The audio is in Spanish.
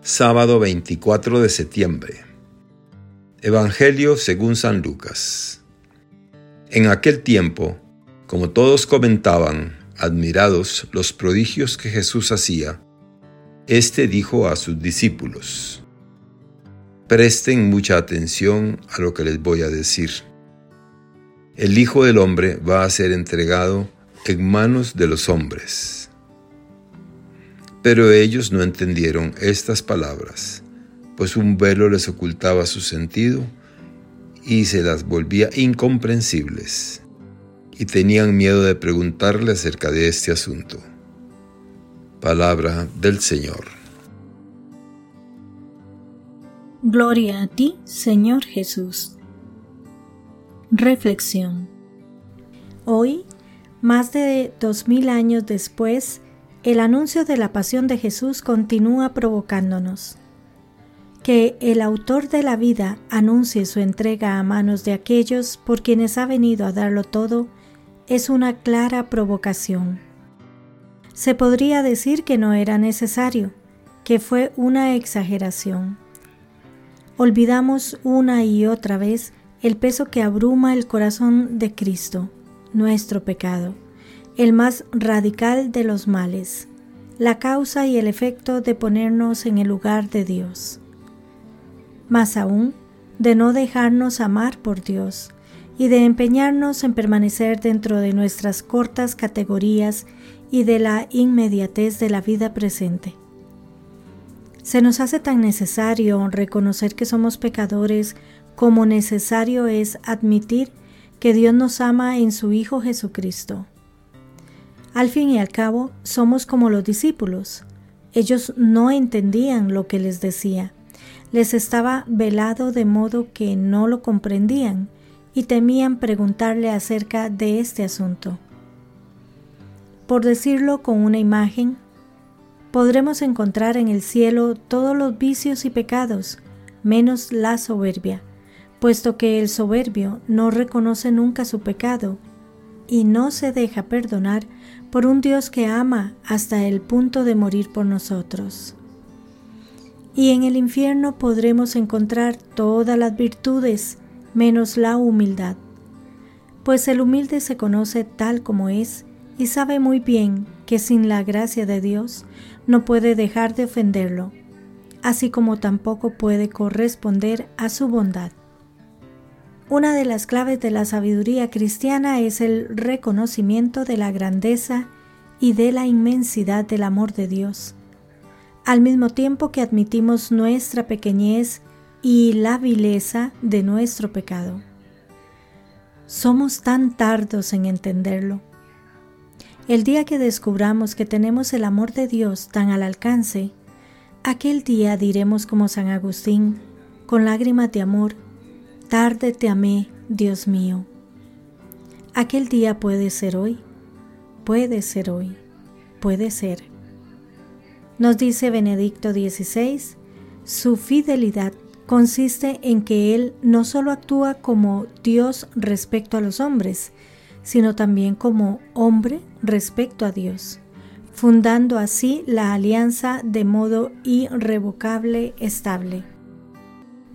Sábado 24 de septiembre. Evangelio según San Lucas. En aquel tiempo, como todos comentaban, admirados, los prodigios que Jesús hacía, éste dijo a sus discípulos, Presten mucha atención a lo que les voy a decir. El Hijo del Hombre va a ser entregado en manos de los hombres pero ellos no entendieron estas palabras, pues un velo les ocultaba su sentido y se las volvía incomprensibles, y tenían miedo de preguntarle acerca de este asunto. Palabra del Señor. Gloria a ti, Señor Jesús. Reflexión. Hoy, más de dos mil años después, el anuncio de la pasión de Jesús continúa provocándonos. Que el autor de la vida anuncie su entrega a manos de aquellos por quienes ha venido a darlo todo es una clara provocación. Se podría decir que no era necesario, que fue una exageración. Olvidamos una y otra vez el peso que abruma el corazón de Cristo, nuestro pecado el más radical de los males, la causa y el efecto de ponernos en el lugar de Dios. Más aún, de no dejarnos amar por Dios y de empeñarnos en permanecer dentro de nuestras cortas categorías y de la inmediatez de la vida presente. Se nos hace tan necesario reconocer que somos pecadores como necesario es admitir que Dios nos ama en su Hijo Jesucristo. Al fin y al cabo, somos como los discípulos. Ellos no entendían lo que les decía. Les estaba velado de modo que no lo comprendían y temían preguntarle acerca de este asunto. Por decirlo con una imagen, podremos encontrar en el cielo todos los vicios y pecados, menos la soberbia, puesto que el soberbio no reconoce nunca su pecado y no se deja perdonar por un Dios que ama hasta el punto de morir por nosotros. Y en el infierno podremos encontrar todas las virtudes menos la humildad, pues el humilde se conoce tal como es y sabe muy bien que sin la gracia de Dios no puede dejar de ofenderlo, así como tampoco puede corresponder a su bondad. Una de las claves de la sabiduría cristiana es el reconocimiento de la grandeza y de la inmensidad del amor de Dios, al mismo tiempo que admitimos nuestra pequeñez y la vileza de nuestro pecado. Somos tan tardos en entenderlo. El día que descubramos que tenemos el amor de Dios tan al alcance, aquel día diremos como San Agustín, con lágrimas de amor, Tarde te amé, Dios mío. Aquel día puede ser hoy, puede ser hoy, puede ser. Nos dice Benedicto XVI, su fidelidad consiste en que Él no solo actúa como Dios respecto a los hombres, sino también como hombre respecto a Dios, fundando así la alianza de modo irrevocable estable.